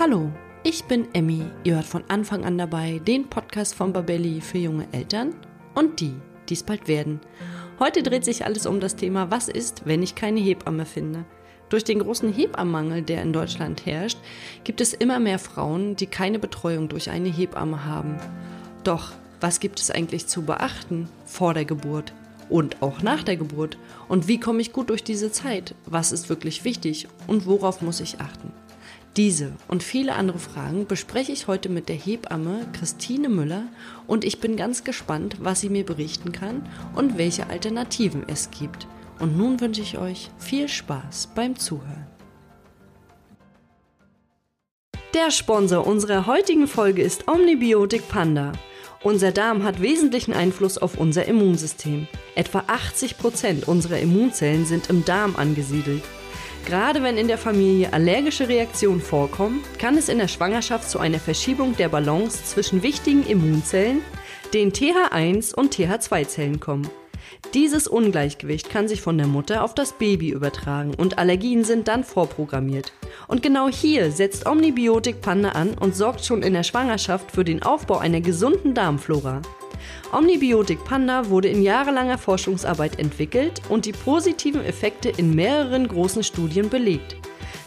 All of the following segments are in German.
Hallo, ich bin Emmy. Ihr hört von Anfang an dabei den Podcast von Babelli für junge Eltern und die, die es bald werden. Heute dreht sich alles um das Thema, was ist, wenn ich keine Hebamme finde? Durch den großen Hebammenmangel, der in Deutschland herrscht, gibt es immer mehr Frauen, die keine Betreuung durch eine Hebamme haben. Doch, was gibt es eigentlich zu beachten vor der Geburt und auch nach der Geburt? Und wie komme ich gut durch diese Zeit? Was ist wirklich wichtig und worauf muss ich achten? Diese und viele andere Fragen bespreche ich heute mit der Hebamme Christine Müller und ich bin ganz gespannt, was sie mir berichten kann und welche Alternativen es gibt. Und nun wünsche ich euch viel Spaß beim Zuhören. Der Sponsor unserer heutigen Folge ist Omnibiotik Panda. Unser Darm hat wesentlichen Einfluss auf unser Immunsystem. Etwa 80 Prozent unserer Immunzellen sind im Darm angesiedelt. Gerade wenn in der Familie allergische Reaktionen vorkommen, kann es in der Schwangerschaft zu einer Verschiebung der Balance zwischen wichtigen Immunzellen, den TH1 und TH2-Zellen kommen. Dieses Ungleichgewicht kann sich von der Mutter auf das Baby übertragen und Allergien sind dann vorprogrammiert. Und genau hier setzt Omnibiotik Panda an und sorgt schon in der Schwangerschaft für den Aufbau einer gesunden Darmflora. Omnibiotik Panda wurde in jahrelanger Forschungsarbeit entwickelt und die positiven Effekte in mehreren großen Studien belegt.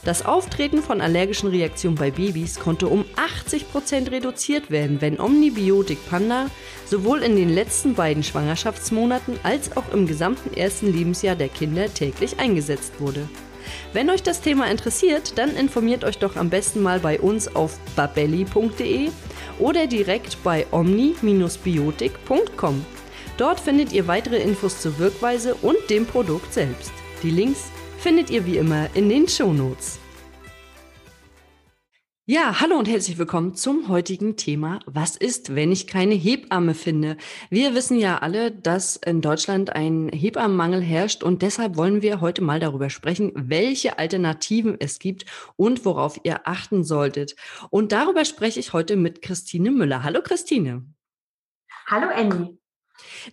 Das Auftreten von allergischen Reaktionen bei Babys konnte um 80% reduziert werden, wenn Omnibiotik Panda sowohl in den letzten beiden Schwangerschaftsmonaten als auch im gesamten ersten Lebensjahr der Kinder täglich eingesetzt wurde. Wenn euch das Thema interessiert, dann informiert euch doch am besten mal bei uns auf babelli.de oder direkt bei omni-biotik.com. Dort findet ihr weitere Infos zur Wirkweise und dem Produkt selbst. Die Links findet ihr wie immer in den Shownotes. Ja, hallo und herzlich willkommen zum heutigen Thema. Was ist, wenn ich keine Hebamme finde? Wir wissen ja alle, dass in Deutschland ein Hebammenmangel herrscht und deshalb wollen wir heute mal darüber sprechen, welche Alternativen es gibt und worauf ihr achten solltet. Und darüber spreche ich heute mit Christine Müller. Hallo Christine. Hallo Annie.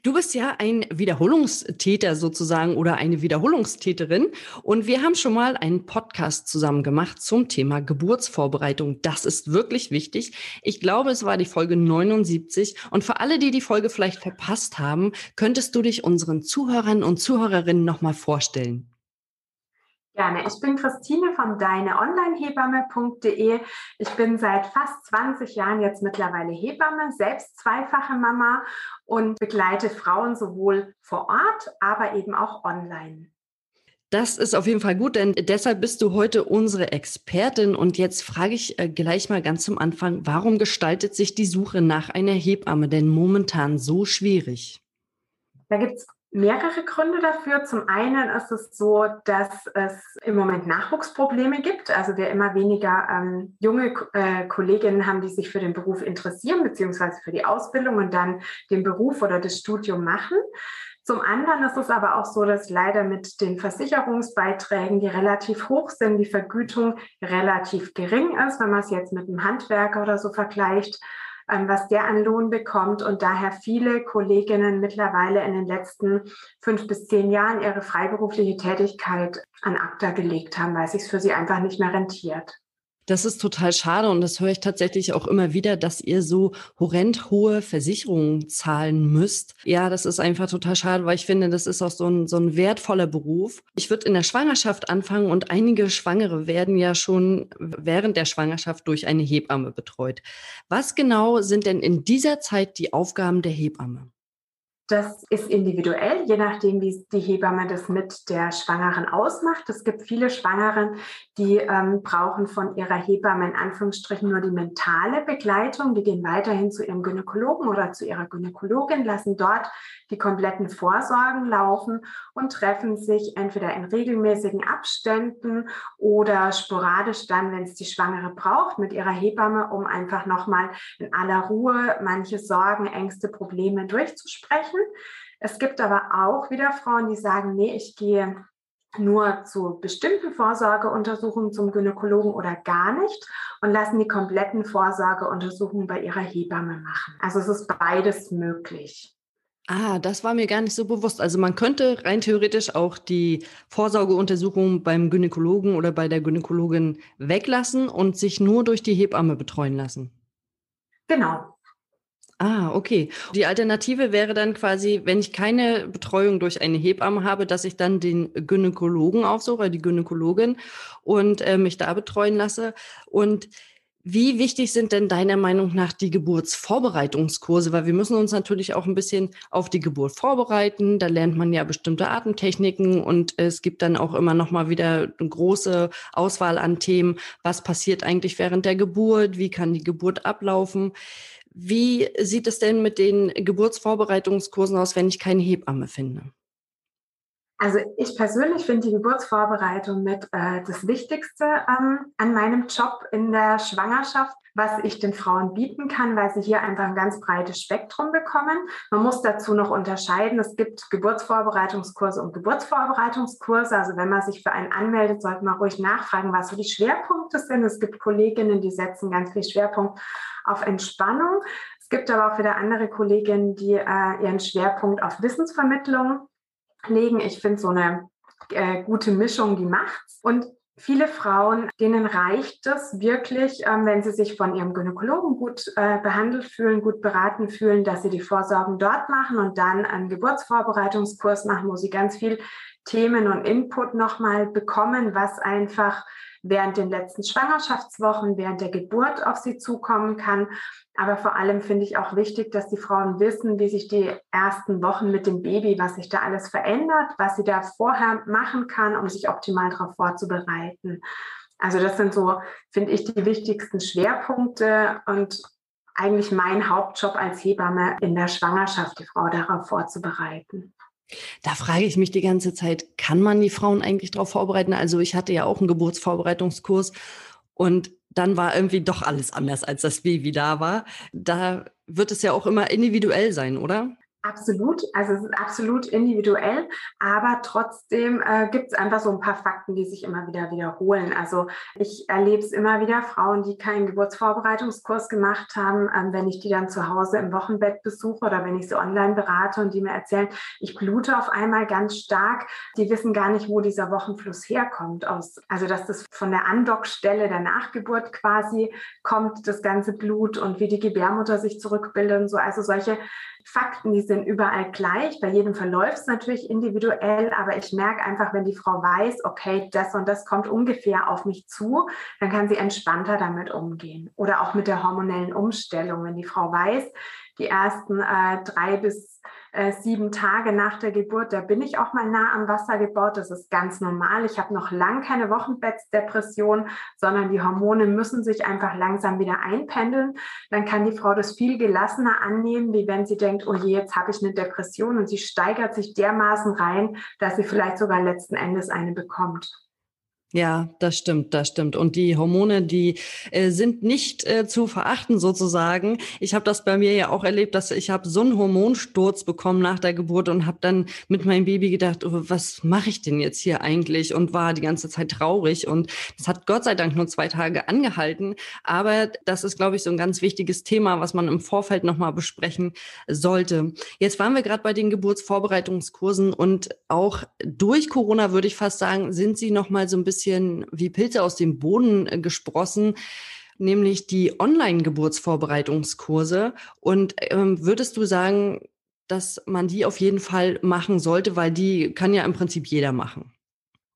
Du bist ja ein Wiederholungstäter sozusagen oder eine Wiederholungstäterin. Und wir haben schon mal einen Podcast zusammen gemacht zum Thema Geburtsvorbereitung. Das ist wirklich wichtig. Ich glaube, es war die Folge 79. Und für alle, die die Folge vielleicht verpasst haben, könntest du dich unseren Zuhörern und Zuhörerinnen nochmal vorstellen. Gerne. Ich bin Christine von deineonlinehebamme.de. Ich bin seit fast 20 Jahren jetzt mittlerweile Hebamme, selbst zweifache Mama und begleite Frauen sowohl vor Ort, aber eben auch online. Das ist auf jeden Fall gut, denn deshalb bist du heute unsere Expertin. Und jetzt frage ich äh, gleich mal ganz zum Anfang, warum gestaltet sich die Suche nach einer Hebamme denn momentan so schwierig? Da gibt es mehrere Gründe dafür. Zum einen ist es so, dass es im Moment Nachwuchsprobleme gibt. Also wir immer weniger ähm, junge äh, Kolleginnen haben, die sich für den Beruf interessieren, beziehungsweise für die Ausbildung und dann den Beruf oder das Studium machen. Zum anderen ist es aber auch so, dass leider mit den Versicherungsbeiträgen, die relativ hoch sind, die Vergütung relativ gering ist, wenn man es jetzt mit einem Handwerker oder so vergleicht was der an Lohn bekommt und daher viele Kolleginnen mittlerweile in den letzten fünf bis zehn Jahren ihre freiberufliche Tätigkeit an ACTA gelegt haben, weil es sich für sie einfach nicht mehr rentiert. Das ist total schade und das höre ich tatsächlich auch immer wieder, dass ihr so horrend hohe Versicherungen zahlen müsst. Ja, das ist einfach total schade, weil ich finde, das ist auch so ein, so ein wertvoller Beruf. Ich würde in der Schwangerschaft anfangen und einige Schwangere werden ja schon während der Schwangerschaft durch eine Hebamme betreut. Was genau sind denn in dieser Zeit die Aufgaben der Hebamme? Das ist individuell, je nachdem, wie die Hebamme das mit der Schwangeren ausmacht. Es gibt viele Schwangeren, die ähm, brauchen von ihrer Hebamme in Anführungsstrichen nur die mentale Begleitung. Die gehen weiterhin zu ihrem Gynäkologen oder zu ihrer Gynäkologin, lassen dort die kompletten Vorsorgen laufen und treffen sich entweder in regelmäßigen Abständen oder sporadisch dann, wenn es die Schwangere braucht, mit ihrer Hebamme, um einfach nochmal in aller Ruhe manche Sorgen, Ängste, Probleme durchzusprechen. Es gibt aber auch wieder Frauen, die sagen, nee, ich gehe nur zu bestimmten Vorsorgeuntersuchungen zum Gynäkologen oder gar nicht und lassen die kompletten Vorsorgeuntersuchungen bei ihrer Hebamme machen. Also es ist beides möglich. Ah, das war mir gar nicht so bewusst. Also man könnte rein theoretisch auch die Vorsorgeuntersuchung beim Gynäkologen oder bei der Gynäkologin weglassen und sich nur durch die Hebamme betreuen lassen. Genau. Ah, okay. Die Alternative wäre dann quasi, wenn ich keine Betreuung durch eine Hebamme habe, dass ich dann den Gynäkologen aufsuche, die Gynäkologin und äh, mich da betreuen lasse. Und wie wichtig sind denn deiner Meinung nach die Geburtsvorbereitungskurse? Weil wir müssen uns natürlich auch ein bisschen auf die Geburt vorbereiten. Da lernt man ja bestimmte Atemtechniken und es gibt dann auch immer noch mal wieder eine große Auswahl an Themen. Was passiert eigentlich während der Geburt? Wie kann die Geburt ablaufen? Wie sieht es denn mit den Geburtsvorbereitungskursen aus, wenn ich keine Hebamme finde? Also ich persönlich finde die Geburtsvorbereitung mit äh, das Wichtigste ähm, an meinem Job in der Schwangerschaft, was ich den Frauen bieten kann, weil sie hier einfach ein ganz breites Spektrum bekommen. Man muss dazu noch unterscheiden. Es gibt Geburtsvorbereitungskurse und Geburtsvorbereitungskurse. Also wenn man sich für einen anmeldet, sollte man ruhig nachfragen, was so die Schwerpunkte sind. Es gibt Kolleginnen, die setzen ganz viel Schwerpunkt auf Entspannung. Es gibt aber auch wieder andere Kolleginnen, die äh, ihren Schwerpunkt auf Wissensvermittlung legen. Ich finde so eine äh, gute Mischung, die macht's. Und viele Frauen, denen reicht es wirklich, ähm, wenn sie sich von ihrem Gynäkologen gut äh, behandelt fühlen, gut beraten fühlen, dass sie die Vorsorgen dort machen und dann einen Geburtsvorbereitungskurs machen, wo sie ganz viel Themen und Input nochmal bekommen, was einfach während den letzten Schwangerschaftswochen, während der Geburt auf sie zukommen kann. Aber vor allem finde ich auch wichtig, dass die Frauen wissen, wie sich die ersten Wochen mit dem Baby, was sich da alles verändert, was sie da vorher machen kann, um sich optimal darauf vorzubereiten. Also das sind so, finde ich, die wichtigsten Schwerpunkte und eigentlich mein Hauptjob als Hebamme in der Schwangerschaft, die Frau darauf vorzubereiten. Da frage ich mich die ganze Zeit, kann man die Frauen eigentlich darauf vorbereiten? Also ich hatte ja auch einen Geburtsvorbereitungskurs und dann war irgendwie doch alles anders, als das Baby da war. Da wird es ja auch immer individuell sein, oder? Absolut, also es ist absolut individuell, aber trotzdem äh, gibt es einfach so ein paar Fakten, die sich immer wieder wiederholen. Also ich erlebe es immer wieder, Frauen, die keinen Geburtsvorbereitungskurs gemacht haben, ähm, wenn ich die dann zu Hause im Wochenbett besuche oder wenn ich sie online berate und die mir erzählen, ich blute auf einmal ganz stark, die wissen gar nicht, wo dieser Wochenfluss herkommt. Aus, also dass das von der Andockstelle der Nachgeburt quasi kommt, das ganze Blut und wie die Gebärmutter sich zurückbildet und so. Also solche Fakten, die sind überall gleich. Bei jedem verläuft es natürlich individuell, aber ich merke einfach, wenn die Frau weiß, okay, das und das kommt ungefähr auf mich zu, dann kann sie entspannter damit umgehen. Oder auch mit der hormonellen Umstellung. Wenn die Frau weiß, die ersten äh, drei bis äh, sieben Tage nach der Geburt, da bin ich auch mal nah am Wasser gebaut. Das ist ganz normal. Ich habe noch lang keine Wochenbettdepression, sondern die Hormone müssen sich einfach langsam wieder einpendeln. Dann kann die Frau das viel gelassener annehmen, wie wenn sie denkt, oh je, jetzt habe ich eine Depression und sie steigert sich dermaßen rein, dass sie vielleicht sogar letzten Endes eine bekommt. Ja, das stimmt, das stimmt. Und die Hormone, die äh, sind nicht äh, zu verachten sozusagen. Ich habe das bei mir ja auch erlebt, dass ich habe so einen Hormonsturz bekommen nach der Geburt und habe dann mit meinem Baby gedacht, oh, was mache ich denn jetzt hier eigentlich? Und war die ganze Zeit traurig. Und das hat Gott sei Dank nur zwei Tage angehalten. Aber das ist, glaube ich, so ein ganz wichtiges Thema, was man im Vorfeld nochmal besprechen sollte. Jetzt waren wir gerade bei den Geburtsvorbereitungskursen und auch durch Corona würde ich fast sagen, sind sie nochmal so ein bisschen bisschen wie Pilze aus dem Boden äh, gesprossen, nämlich die Online-Geburtsvorbereitungskurse. Und ähm, würdest du sagen, dass man die auf jeden Fall machen sollte, weil die kann ja im Prinzip jeder machen?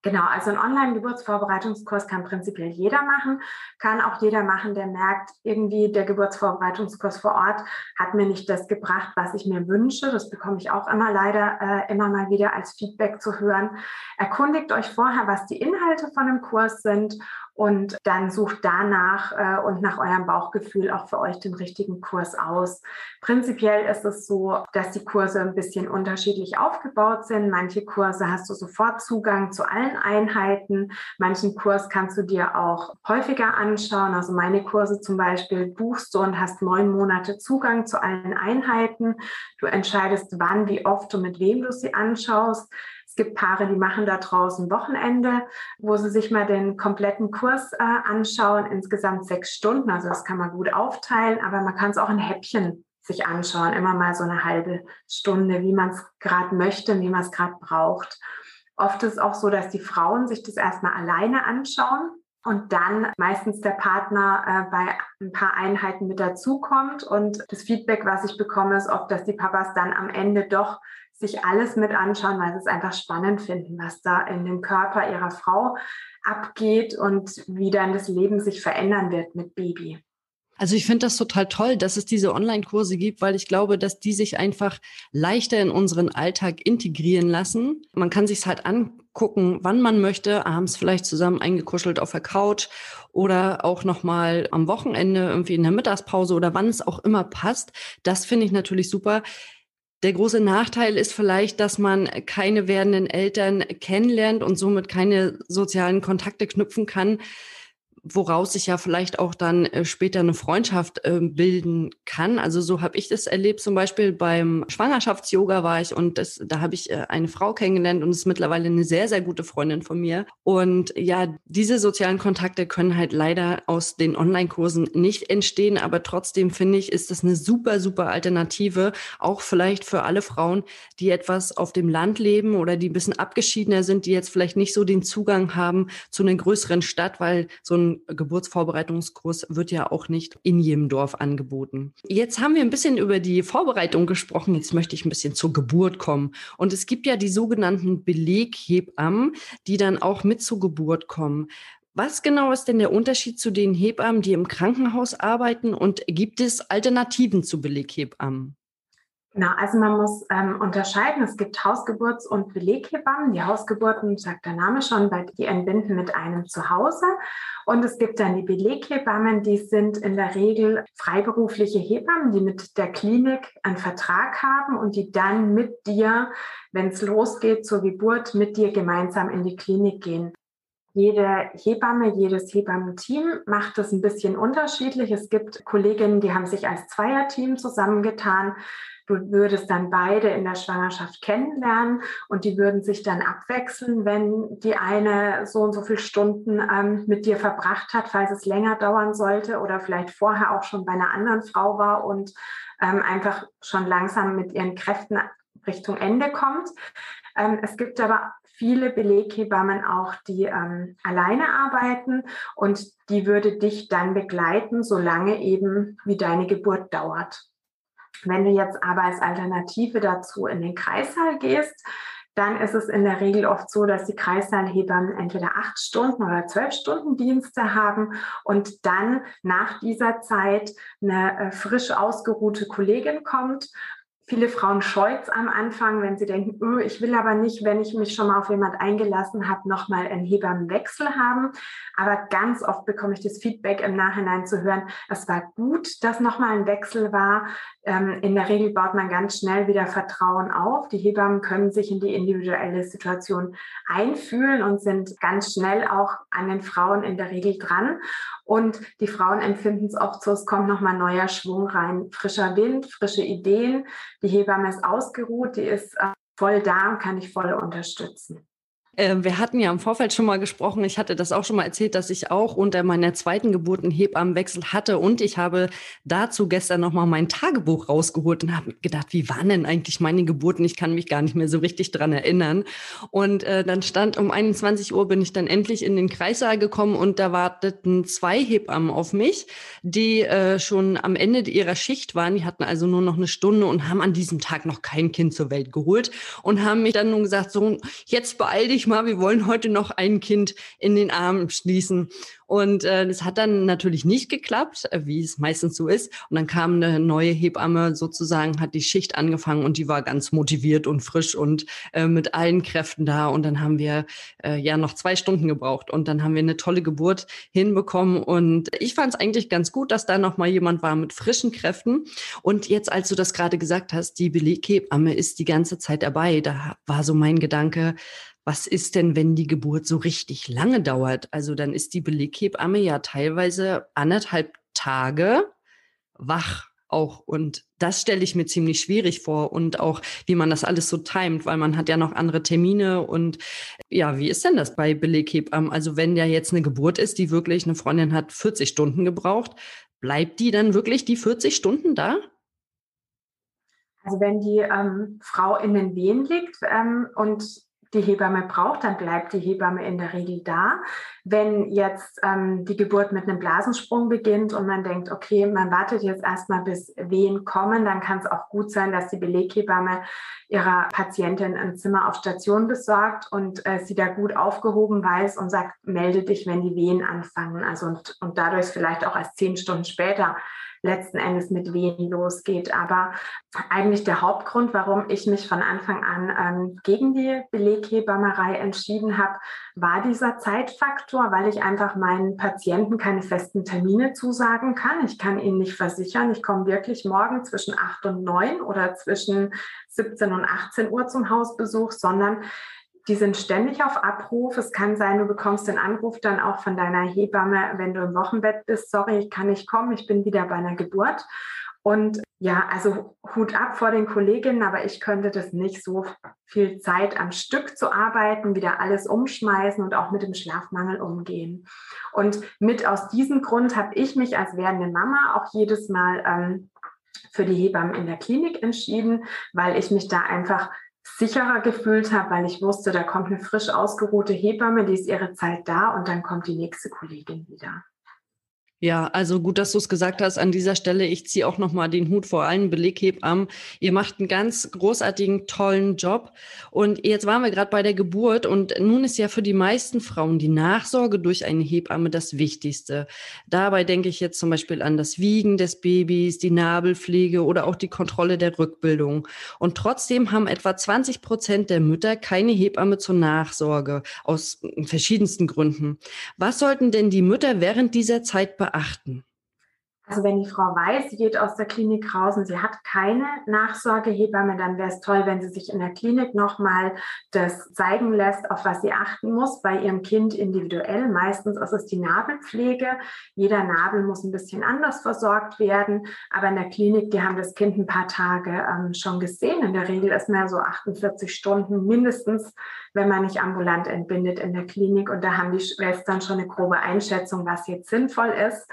Genau, also ein Online-Geburtsvorbereitungskurs kann prinzipiell jeder machen, kann auch jeder machen, der merkt, irgendwie der Geburtsvorbereitungskurs vor Ort hat mir nicht das gebracht, was ich mir wünsche. Das bekomme ich auch immer leider äh, immer mal wieder als Feedback zu hören. Erkundigt euch vorher, was die Inhalte von dem Kurs sind und dann sucht danach äh, und nach eurem Bauchgefühl auch für euch den richtigen Kurs aus. Prinzipiell ist es so, dass die Kurse ein bisschen unterschiedlich aufgebaut sind. Manche Kurse hast du sofort Zugang zu allen Einheiten. Manchen Kurs kannst du dir auch häufiger anschauen. Also meine Kurse zum Beispiel buchst du und hast neun Monate Zugang zu allen Einheiten. Du entscheidest, wann, wie oft und mit wem du sie anschaust. Es gibt Paare, die machen da draußen Wochenende, wo sie sich mal den kompletten Kurs äh, anschauen, insgesamt sechs Stunden. Also das kann man gut aufteilen, aber man kann es auch in Häppchen sich anschauen, immer mal so eine halbe Stunde, wie man es gerade möchte, wie man es gerade braucht. Oft ist es auch so, dass die Frauen sich das erstmal alleine anschauen und dann meistens der Partner äh, bei ein paar Einheiten mit dazukommt. Und das Feedback, was ich bekomme, ist oft, dass die Papas dann am Ende doch sich alles mit anschauen, weil sie es einfach spannend finden, was da in dem Körper ihrer Frau abgeht und wie dann das Leben sich verändern wird mit Baby. Also ich finde das total toll, dass es diese Online-Kurse gibt, weil ich glaube, dass die sich einfach leichter in unseren Alltag integrieren lassen. Man kann sich halt angucken, wann man möchte, abends vielleicht zusammen eingekuschelt auf der Couch oder auch noch mal am Wochenende irgendwie in der Mittagspause oder wann es auch immer passt. Das finde ich natürlich super. Der große Nachteil ist vielleicht, dass man keine werdenden Eltern kennenlernt und somit keine sozialen Kontakte knüpfen kann woraus sich ja vielleicht auch dann äh, später eine Freundschaft äh, bilden kann. Also so habe ich das erlebt. Zum Beispiel beim Schwangerschafts-Yoga war ich und das, da habe ich äh, eine Frau kennengelernt und ist mittlerweile eine sehr, sehr gute Freundin von mir. Und ja, diese sozialen Kontakte können halt leider aus den Online-Kursen nicht entstehen, aber trotzdem finde ich, ist das eine super, super Alternative, auch vielleicht für alle Frauen, die etwas auf dem Land leben oder die ein bisschen abgeschiedener sind, die jetzt vielleicht nicht so den Zugang haben zu einer größeren Stadt, weil so Geburtsvorbereitungskurs wird ja auch nicht in jedem Dorf angeboten. Jetzt haben wir ein bisschen über die Vorbereitung gesprochen. Jetzt möchte ich ein bisschen zur Geburt kommen. Und es gibt ja die sogenannten Beleghebammen, die dann auch mit zur Geburt kommen. Was genau ist denn der Unterschied zu den Hebammen, die im Krankenhaus arbeiten und gibt es Alternativen zu Beleghebammen? Genau, also man muss ähm, unterscheiden. Es gibt Hausgeburts- und Beleghebammen. Die Hausgeburten, sagt der Name schon, weil die entbinden mit einem Zuhause. Und es gibt dann die Beleghebammen, die sind in der Regel freiberufliche Hebammen, die mit der Klinik einen Vertrag haben und die dann mit dir, wenn es losgeht zur Geburt, mit dir gemeinsam in die Klinik gehen. Jede Hebamme, jedes Hebammenteam macht das ein bisschen unterschiedlich. Es gibt Kolleginnen, die haben sich als Zweierteam zusammengetan. Du würdest dann beide in der Schwangerschaft kennenlernen und die würden sich dann abwechseln, wenn die eine so und so viele Stunden ähm, mit dir verbracht hat, falls es länger dauern sollte oder vielleicht vorher auch schon bei einer anderen Frau war und ähm, einfach schon langsam mit ihren Kräften Richtung Ende kommt. Ähm, es gibt aber viele Beleghebammen auch, die ähm, alleine arbeiten und die würde dich dann begleiten, solange eben wie deine Geburt dauert. Wenn du jetzt aber als Alternative dazu in den Kreissaal gehst, dann ist es in der Regel oft so, dass die Kreissaalhebammen entweder acht Stunden oder zwölf Stunden Dienste haben und dann nach dieser Zeit eine äh, frisch ausgeruhte Kollegin kommt Viele Frauen scheut am Anfang, wenn sie denken, öh, ich will aber nicht, wenn ich mich schon mal auf jemand eingelassen habe, nochmal einen Hebammenwechsel haben. Aber ganz oft bekomme ich das Feedback im Nachhinein zu hören, es war gut, dass nochmal ein Wechsel war. Ähm, in der Regel baut man ganz schnell wieder Vertrauen auf. Die Hebammen können sich in die individuelle Situation einfühlen und sind ganz schnell auch an den Frauen in der Regel dran. Und die Frauen empfinden es oft so, es kommt nochmal neuer Schwung rein, frischer Wind, frische Ideen. Die Hebamme ist ausgeruht, die ist äh, voll da und kann dich voll unterstützen. Äh, wir hatten ja im Vorfeld schon mal gesprochen. Ich hatte das auch schon mal erzählt, dass ich auch unter meiner zweiten Geburt einen Hebammenwechsel hatte. Und ich habe dazu gestern noch mal mein Tagebuch rausgeholt und habe gedacht, wie waren denn eigentlich meine Geburten? Ich kann mich gar nicht mehr so richtig dran erinnern. Und äh, dann stand um 21 Uhr bin ich dann endlich in den Kreissaal gekommen und da warteten zwei Hebammen auf mich, die äh, schon am Ende ihrer Schicht waren. Die hatten also nur noch eine Stunde und haben an diesem Tag noch kein Kind zur Welt geholt und haben mich dann nun gesagt, so, jetzt beeil dich mal, wir wollen heute noch ein Kind in den Arm schließen. Und äh, das hat dann natürlich nicht geklappt, äh, wie es meistens so ist. Und dann kam eine neue Hebamme sozusagen, hat die Schicht angefangen und die war ganz motiviert und frisch und äh, mit allen Kräften da. Und dann haben wir äh, ja noch zwei Stunden gebraucht und dann haben wir eine tolle Geburt hinbekommen. Und ich fand es eigentlich ganz gut, dass da noch mal jemand war mit frischen Kräften. Und jetzt, als du das gerade gesagt hast, die Beleghebamme ist die ganze Zeit dabei. Da war so mein Gedanke, was ist denn, wenn die Geburt so richtig lange dauert? Also dann ist die Beleghebamme ja teilweise anderthalb Tage wach auch. Und das stelle ich mir ziemlich schwierig vor und auch, wie man das alles so timet, weil man hat ja noch andere Termine und ja, wie ist denn das bei Beleghebammen? Also wenn ja jetzt eine Geburt ist, die wirklich eine Freundin hat 40 Stunden gebraucht, bleibt die dann wirklich die 40 Stunden da? Also wenn die ähm, Frau in den Wehen liegt ähm, und die Hebamme braucht, dann bleibt die Hebamme in der Regel da. Wenn jetzt ähm, die Geburt mit einem Blasensprung beginnt und man denkt, okay, man wartet jetzt erstmal bis Wehen kommen, dann kann es auch gut sein, dass die Beleghebamme ihrer Patientin ein Zimmer auf Station besorgt und äh, sie da gut aufgehoben weiß und sagt, melde dich, wenn die Wehen anfangen. Also und, und dadurch vielleicht auch erst zehn Stunden später letzten Endes mit Wehen losgeht. Aber eigentlich der Hauptgrund, warum ich mich von Anfang an ähm, gegen die Beleghebammerei entschieden habe, war dieser Zeitfaktor, weil ich einfach meinen Patienten keine festen Termine zusagen kann. Ich kann ihnen nicht versichern, ich komme wirklich morgen zwischen 8 und 9 oder zwischen 17 und 18 Uhr zum Hausbesuch, sondern die sind ständig auf Abruf. Es kann sein, du bekommst den Anruf dann auch von deiner Hebamme, wenn du im Wochenbett bist. Sorry, ich kann nicht kommen. Ich bin wieder bei einer Geburt. Und ja, also Hut ab vor den Kolleginnen, aber ich könnte das nicht so viel Zeit am Stück zu arbeiten, wieder alles umschmeißen und auch mit dem Schlafmangel umgehen. Und mit aus diesem Grund habe ich mich als werdende Mama auch jedes Mal ähm, für die Hebammen in der Klinik entschieden, weil ich mich da einfach sicherer gefühlt habe, weil ich wusste, da kommt eine frisch ausgeruhte Hebamme, die ist ihre Zeit da und dann kommt die nächste Kollegin wieder. Ja, also gut, dass du es gesagt hast. An dieser Stelle, ich ziehe auch nochmal den Hut vor allen Beleghebammen. Ihr macht einen ganz großartigen, tollen Job. Und jetzt waren wir gerade bei der Geburt und nun ist ja für die meisten Frauen die Nachsorge durch eine Hebamme das Wichtigste. Dabei denke ich jetzt zum Beispiel an das Wiegen des Babys, die Nabelpflege oder auch die Kontrolle der Rückbildung. Und trotzdem haben etwa 20 Prozent der Mütter keine Hebamme zur Nachsorge aus verschiedensten Gründen. Was sollten denn die Mütter während dieser Zeit beachten? Beachten? Also wenn die Frau weiß, sie geht aus der Klinik raus und sie hat keine Nachsorgehebamme, dann wäre es toll, wenn sie sich in der Klinik nochmal das zeigen lässt, auf was sie achten muss bei ihrem Kind individuell. Meistens ist es die Nabelpflege. Jeder Nabel muss ein bisschen anders versorgt werden. Aber in der Klinik, die haben das Kind ein paar Tage ähm, schon gesehen. In der Regel ist mehr so 48 Stunden mindestens, wenn man nicht ambulant entbindet in der Klinik. Und da haben die Schwestern schon eine grobe Einschätzung, was jetzt sinnvoll ist.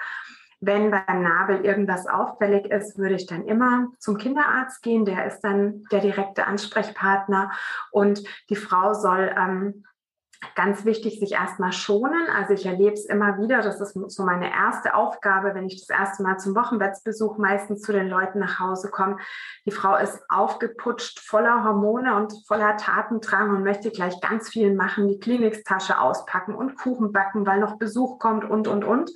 Wenn beim Nabel irgendwas auffällig ist, würde ich dann immer zum Kinderarzt gehen. Der ist dann der direkte Ansprechpartner und die Frau soll ähm, ganz wichtig, sich erstmal schonen. Also ich erlebe es immer wieder, das ist so meine erste Aufgabe, wenn ich das erste Mal zum Wochenbettsbesuch meistens zu den Leuten nach Hause komme. Die Frau ist aufgeputscht, voller Hormone und voller Tatendrang und möchte gleich ganz viel machen, die Kliniktasche auspacken und Kuchen backen, weil noch Besuch kommt und, und, und.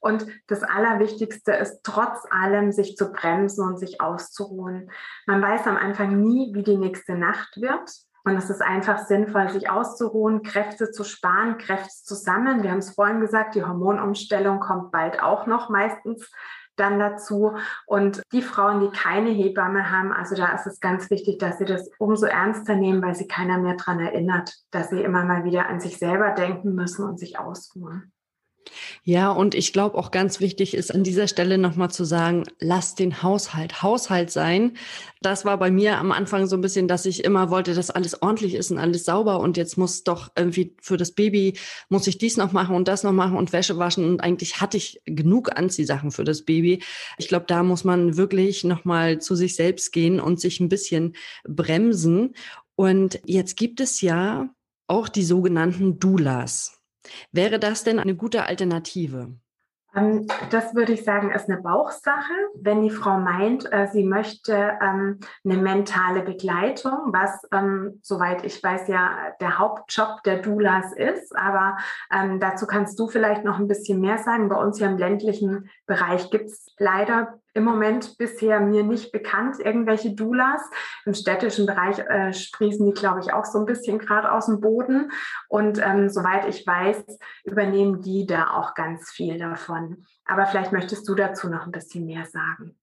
Und das Allerwichtigste ist trotz allem, sich zu bremsen und sich auszuruhen. Man weiß am Anfang nie, wie die nächste Nacht wird. Und es ist einfach sinnvoll, sich auszuruhen, Kräfte zu sparen, Kräfte zu sammeln. Wir haben es vorhin gesagt, die Hormonumstellung kommt bald auch noch meistens dann dazu. Und die Frauen, die keine Hebamme haben, also da ist es ganz wichtig, dass sie das umso ernster nehmen, weil sie keiner mehr daran erinnert, dass sie immer mal wieder an sich selber denken müssen und sich ausruhen. Ja, und ich glaube auch ganz wichtig ist an dieser Stelle nochmal zu sagen, lass den Haushalt Haushalt sein. Das war bei mir am Anfang so ein bisschen, dass ich immer wollte, dass alles ordentlich ist und alles sauber und jetzt muss doch irgendwie für das Baby muss ich dies noch machen und das noch machen und Wäsche waschen und eigentlich hatte ich genug Anziehsachen für das Baby. Ich glaube, da muss man wirklich nochmal zu sich selbst gehen und sich ein bisschen bremsen. Und jetzt gibt es ja auch die sogenannten Doulas. Wäre das denn eine gute Alternative? Ähm, das würde ich sagen, ist eine Bauchsache. Wenn die Frau meint, äh, sie möchte ähm, eine mentale Begleitung, was, ähm, soweit ich weiß, ja der Hauptjob der Doulas ist. Aber dazu kannst du vielleicht noch ein bisschen mehr sagen. Bei uns hier im ländlichen Bereich gibt es leider im Moment bisher mir nicht bekannt, irgendwelche Doulas. Im städtischen Bereich äh, sprießen die, glaube ich, auch so ein bisschen gerade aus dem Boden. Und soweit ich weiß, übernehmen die da auch ganz viel davon. Aber vielleicht möchtest du dazu noch ein bisschen mehr sagen.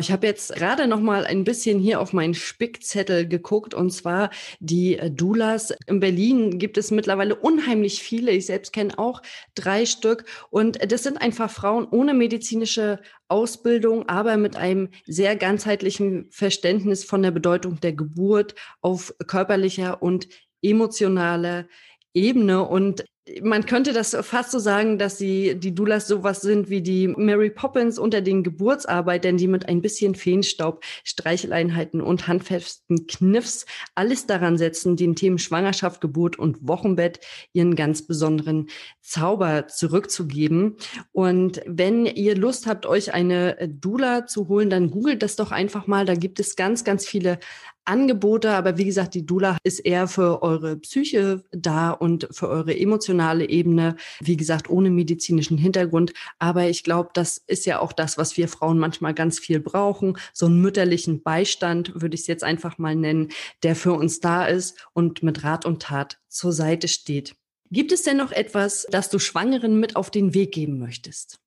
Ich habe jetzt gerade noch mal ein bisschen hier auf meinen Spickzettel geguckt und zwar die äh, Doulas. In Berlin gibt es mittlerweile unheimlich viele. Ich selbst kenne auch drei Stück und das sind einfach Frauen ohne medizinische Ausbildung, aber mit einem sehr ganzheitlichen Verständnis von der Bedeutung der Geburt auf körperlicher und emotionaler Ebene und man könnte das fast so sagen, dass sie, die Doulas sowas sind wie die Mary Poppins unter den Geburtsarbeitern, die mit ein bisschen Feenstaub, Streicheleinheiten und handfesten Kniffs alles daran setzen, den Themen Schwangerschaft, Geburt und Wochenbett ihren ganz besonderen Zauber zurückzugeben. Und wenn ihr Lust habt, euch eine Dula zu holen, dann googelt das doch einfach mal. Da gibt es ganz, ganz viele Angebote, aber wie gesagt, die Dula ist eher für eure Psyche da und für eure emotionale Ebene, wie gesagt, ohne medizinischen Hintergrund. Aber ich glaube, das ist ja auch das, was wir Frauen manchmal ganz viel brauchen. So einen mütterlichen Beistand, würde ich es jetzt einfach mal nennen, der für uns da ist und mit Rat und Tat zur Seite steht. Gibt es denn noch etwas, das du Schwangeren mit auf den Weg geben möchtest?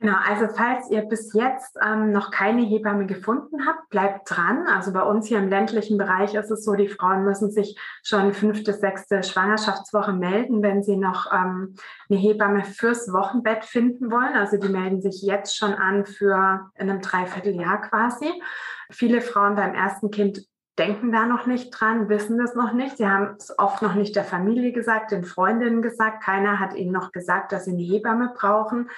Genau, also falls ihr bis jetzt ähm, noch keine Hebamme gefunden habt, bleibt dran. Also bei uns hier im ländlichen Bereich ist es so, die Frauen müssen sich schon fünfte, sechste Schwangerschaftswoche melden, wenn sie noch ähm, eine Hebamme fürs Wochenbett finden wollen. Also die melden sich jetzt schon an für in einem Dreivierteljahr quasi. Viele Frauen beim ersten Kind denken da noch nicht dran, wissen das noch nicht. Sie haben es oft noch nicht der Familie gesagt, den Freundinnen gesagt. Keiner hat ihnen noch gesagt, dass sie eine Hebamme brauchen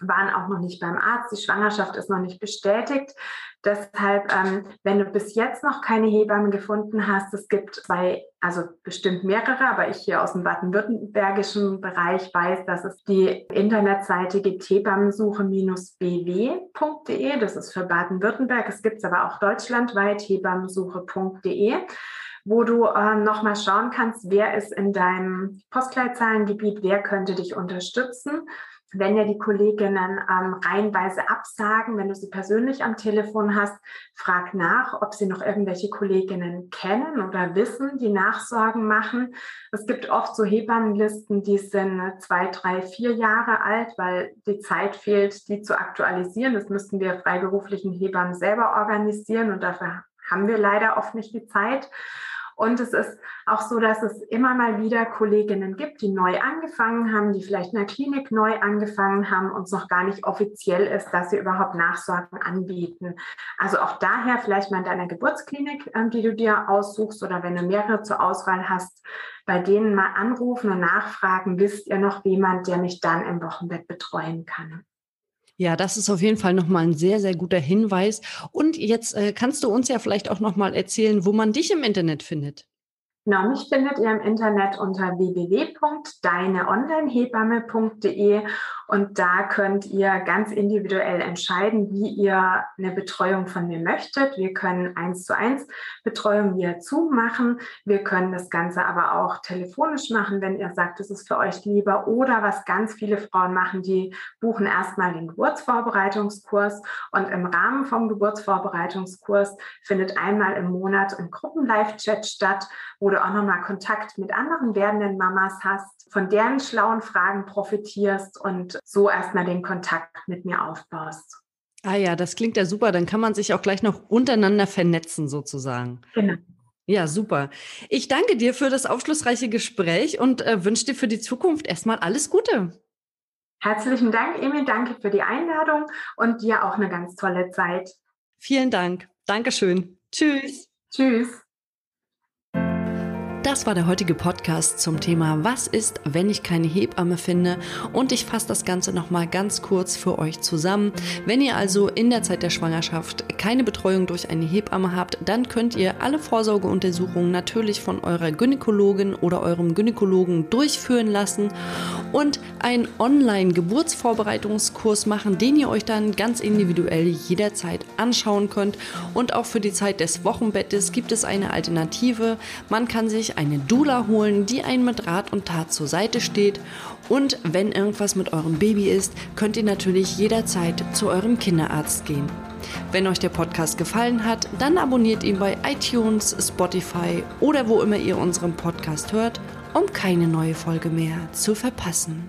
waren auch noch nicht beim Arzt, die Schwangerschaft ist noch nicht bestätigt. Deshalb, ähm, wenn du bis jetzt noch keine Hebamme gefunden hast, es gibt zwei, also bestimmt mehrere, aber ich hier aus dem baden-württembergischen Bereich weiß, dass es die Internetseite gibt hebammensuche-bw.de, das ist für Baden-Württemberg, es gibt es aber auch deutschlandweit, hebammensuche.de wo du äh, nochmal schauen kannst, wer ist in deinem Postleitzahlengebiet, wer könnte dich unterstützen wenn ja die Kolleginnen ähm, reihenweise absagen, wenn du sie persönlich am Telefon hast, frag nach, ob sie noch irgendwelche Kolleginnen kennen oder wissen, die Nachsorgen machen. Es gibt oft so Hebammenlisten, die sind zwei, drei, vier Jahre alt, weil die Zeit fehlt, die zu aktualisieren. Das müssten wir freiberuflichen Hebammen selber organisieren und dafür haben wir leider oft nicht die Zeit. Und es ist auch so, dass es immer mal wieder Kolleginnen gibt, die neu angefangen haben, die vielleicht in der Klinik neu angefangen haben und es noch gar nicht offiziell ist, dass sie überhaupt Nachsorgen anbieten. Also auch daher vielleicht mal in deiner Geburtsklinik, ähm, die du dir aussuchst oder wenn du mehrere zur Auswahl hast, bei denen mal anrufen und nachfragen, wisst ihr noch jemand, der mich dann im Wochenbett betreuen kann? Ja, das ist auf jeden Fall nochmal ein sehr, sehr guter Hinweis. Und jetzt äh, kannst du uns ja vielleicht auch nochmal erzählen, wo man dich im Internet findet. Genau, mich findet ihr im Internet unter www.deineonlinehebamme.de und da könnt ihr ganz individuell entscheiden, wie ihr eine Betreuung von mir möchtet. Wir können eins zu eins Betreuung via Zoom machen. Wir können das Ganze aber auch telefonisch machen, wenn ihr sagt, es ist für euch lieber. Oder was ganz viele Frauen machen, die buchen erstmal den Geburtsvorbereitungskurs und im Rahmen vom Geburtsvorbereitungskurs findet einmal im Monat ein Gruppen-Live-Chat statt, wo du auch nochmal Kontakt mit anderen werdenden Mamas hast, von deren schlauen Fragen profitierst und so erstmal den Kontakt mit mir aufbaust. Ah ja, das klingt ja super. Dann kann man sich auch gleich noch untereinander vernetzen sozusagen. Genau. Ja, super. Ich danke dir für das aufschlussreiche Gespräch und äh, wünsche dir für die Zukunft erstmal alles Gute. Herzlichen Dank, Emil. Danke für die Einladung und dir auch eine ganz tolle Zeit. Vielen Dank. Dankeschön. Tschüss. Tschüss. Das war der heutige Podcast zum Thema Was ist, wenn ich keine Hebamme finde? Und ich fasse das Ganze nochmal ganz kurz für euch zusammen. Wenn ihr also in der Zeit der Schwangerschaft keine Betreuung durch eine Hebamme habt, dann könnt ihr alle Vorsorgeuntersuchungen natürlich von eurer Gynäkologin oder eurem Gynäkologen durchführen lassen und einen Online-Geburtsvorbereitungskurs machen, den ihr euch dann ganz individuell jederzeit anschauen könnt. Und auch für die Zeit des Wochenbettes gibt es eine Alternative. Man kann sich eine Dula holen, die einen mit Rat und Tat zur Seite steht. Und wenn irgendwas mit eurem Baby ist, könnt ihr natürlich jederzeit zu eurem Kinderarzt gehen. Wenn euch der Podcast gefallen hat, dann abonniert ihn bei iTunes, Spotify oder wo immer ihr unseren Podcast hört, um keine neue Folge mehr zu verpassen.